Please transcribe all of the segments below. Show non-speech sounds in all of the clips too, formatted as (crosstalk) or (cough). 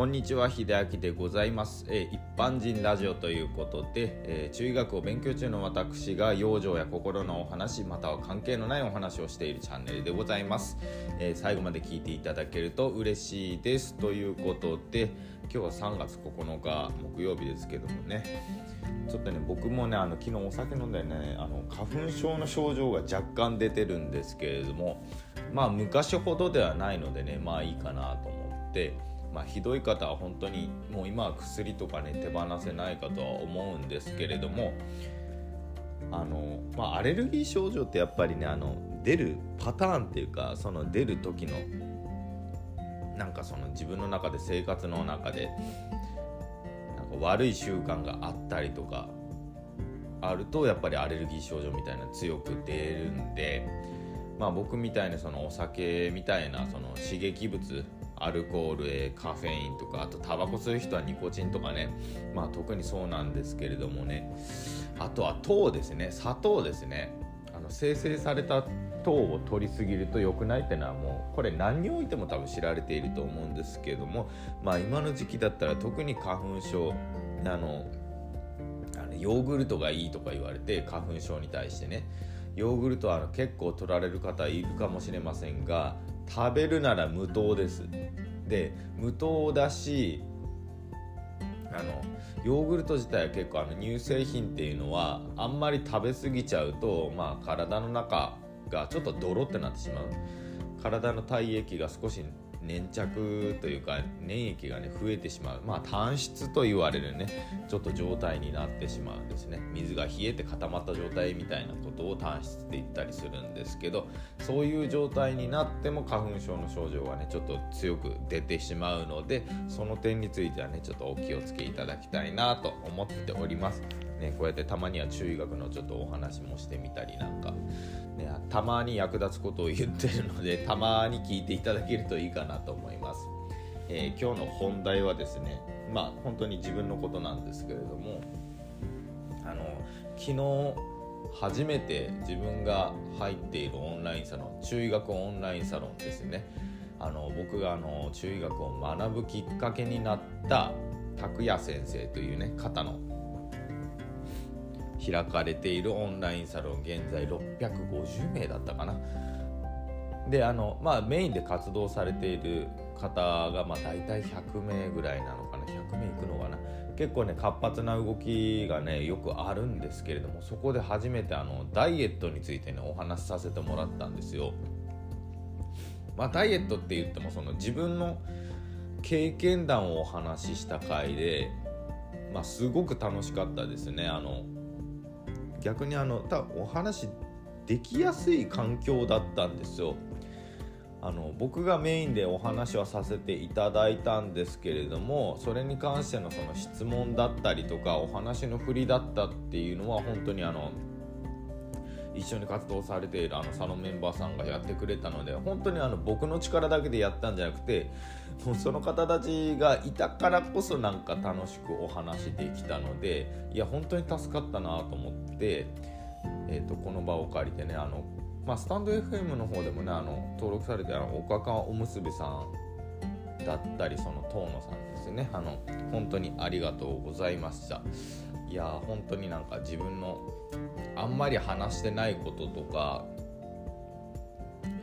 こんにちは秀明でございます、えー、一般人ラジオということで、えー、中医学を勉強中の私が養生や心のお話または関係のないお話をしているチャンネルでございます、えー、最後まで聞いていただけると嬉しいです。ということで今日は3月9日木曜日ですけどもね。ちょっとね僕もねあの昨日お酒飲んでねあの花粉症の症状が若干出てるんですけれどもまあ昔ほどではないのでねまあいいかなと思ってまあ、ひどい方は本当にもう今は薬とかね手放せないかとは思うんですけれどもあの、まあ、アレルギー症状ってやっぱりねあの出るパターンっていうかその出る時のなんかその自分の中で生活の中でなんか悪い習慣があったりとかあるとやっぱりアレルギー症状みたいな強く出るんで、まあ、僕みたいなそのお酒みたいなその刺激物アルコールへカフェインとかあとタバコ吸う人はニコチンとかね。まあ特にそうなんですけれどもね。あとは糖ですね。砂糖ですね。あの生成された糖を取りすぎると良くないってのはもうこれ何においても多分知られていると思うんですけれども。まあ今の時期だったら特に花粉症あのヨーグルトがいいとか言われて花粉症に対してね。ヨーグルトは結構取られる方いるかもしれませんが食べるなら無糖です。で無糖だしあのヨーグルト自体は結構あの乳製品っていうのはあんまり食べ過ぎちゃうと、まあ、体の中がちょっとドロってなってしまう。体の体液が少し粘着というか粘液がね増えてしまう。まあ単質と言われるねちょっと状態になってしまうんですね。水が冷えて固まった状態みたいなことを単質って言ったりするんですけどそういう状態になっても花粉症の症状がねちょっと強く出てしまうのでその点についてはねちょっとお気をつけいただきたいなと思っております。ねこうやってたまには中医学のちょっとお話もしてみたりなんかね、たまに役立つことを言ってるので (laughs) たまに聞いていただけるといいかなと思います、えー、今日の本題はですねまあ本当に自分のことなんですけれどもあの昨日初めて自分が入っているオンラインサロン中医学オンラインサロンですね。あの僕があの中医学を学ぶきっかけになった拓也先生というね方の開かれているオンラインサロン現在650名だったかな。であのまあメインで活動されている方がまあ大体100名ぐらいなのかな。100名いくのかな。結構ね活発な動きがねよくあるんですけれどもそこで初めてあのダイエットについてねお話しさせてもらったんですよ。まあダイエットって言ってもその自分の経験談をお話しした回でまあすごく楽しかったですね。あの逆にあのたお話できやすい環境だったんですよ。あの僕がメインでお話はさせていただいたんですけれどもそれに関してのその質問だったりとかお話の振りだったっていうのは本当にあの一緒に活動されているあのサロンメンバーさんがやってくれたので本当にあの僕の力だけでやったんじゃなくてもうその方たちがいたからこそなんか楽しくお話できたのでいや本当に助かったなと思って、えーと、この場を借りてねあの、まあ、スタンド FM の方でもねあの登録されてあのおかかおむすびさんだったりその遠野さんですね。あの本当にありがとうございました。いや本当になんか自分のあんまり話してないこととか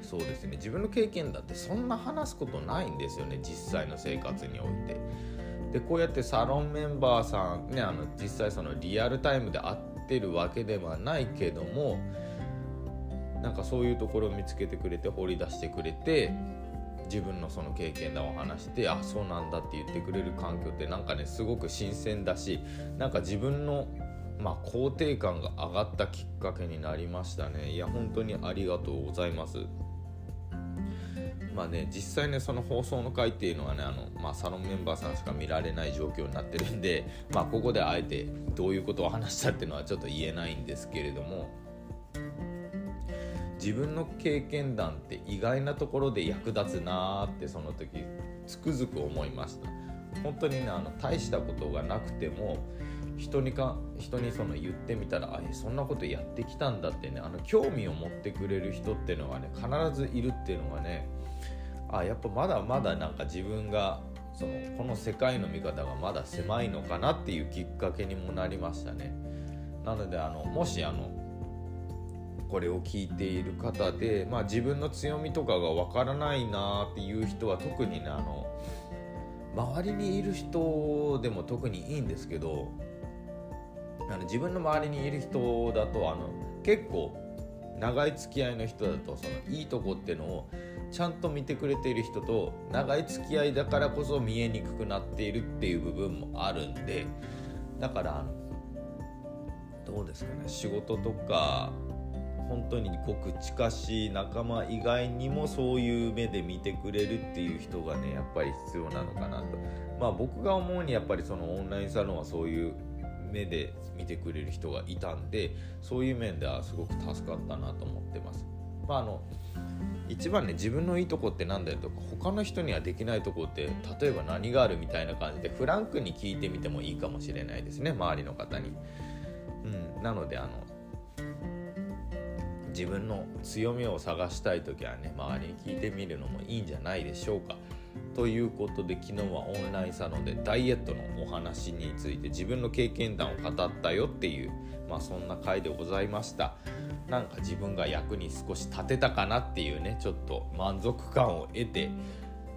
そうですね。自分の経験だってそんな話すことないんですよね。実際の生活において。でこうやってサロンメンバーさんねあの実際そのリアルタイムで会ってるわけではないけどもなんかそういうところを見つけてくれて掘り出してくれて自分のその経験談を話してあそうなんだって言ってくれる環境ってなんかねすごく新鮮だしなんか自分のまあ、肯定感が上がったきっかけになりましたね。いや本当にありがとうございます。まあね実際ねその放送の回っていうのはねあの、まあ、サロンメンバーさんしか見られない状況になってるんで、(laughs) まあ、ここであえてどういうことを話したっていうのはちょっと言えないんですけれども自分の経験談って意外なところで役立つなーってその時つくづく思いました。本当にねあの大したことがなくても人にか人にその言ってみたらあそんなことやってきたんだってねあの興味を持ってくれる人っていうのがね必ずいるっていうのがねあやっぱまだまだなんか自分がそのこの世界の見方がまだ狭いのかなっていうきっかけにもなりましたね。なのであのもしあのこれを聞いている方で、まあ、自分の強みとかがわからないなっていう人は特にねあの周りにいる人でも特にいいんですけどあの自分の周りにいる人だとあの結構長い付き合いの人だとそのいいとこっていうのをちゃんと見てくれている人と長い付き合いだからこそ見えにくくなっているっていう部分もあるんでだからあのどうですかね仕事とか本当にごく近しい仲間以外にもそういう目で見てくれるっていう人がねやっぱり必要なのかなと。まあ僕が思うにやっぱりそのオンラインサロンはそういう目で見てくれる人がいたんでそういう面ではすごく助かったなと思ってます。まあ、あの一番ね自分のいいとこって何だよとか他の人にはできないとこって例えば何があるみたいな感じでフランクに聞いてみてもいいかもしれないですね周りの方に。うん、なのであの自分の強みを探したい時はね周りに聞いてみるのもいいんじゃないでしょうか。ということで昨日はオンラインサロンでダイエットのお話について自分の経験談を語ったよっていう、まあ、そんな回でございました。なんか自分が役に少し立てたかなっていうねちょっと満足感を得て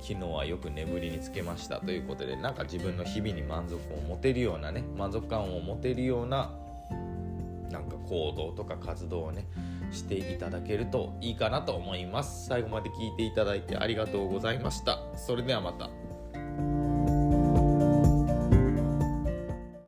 昨日はよく眠りにつけましたということでなんか自分の日々に満足を持てるようなね満足感を持てるようななんか行動とか活動をねしていただけるといいかなと思います。最後まで聞いていただいてありがとうございました。それではまた。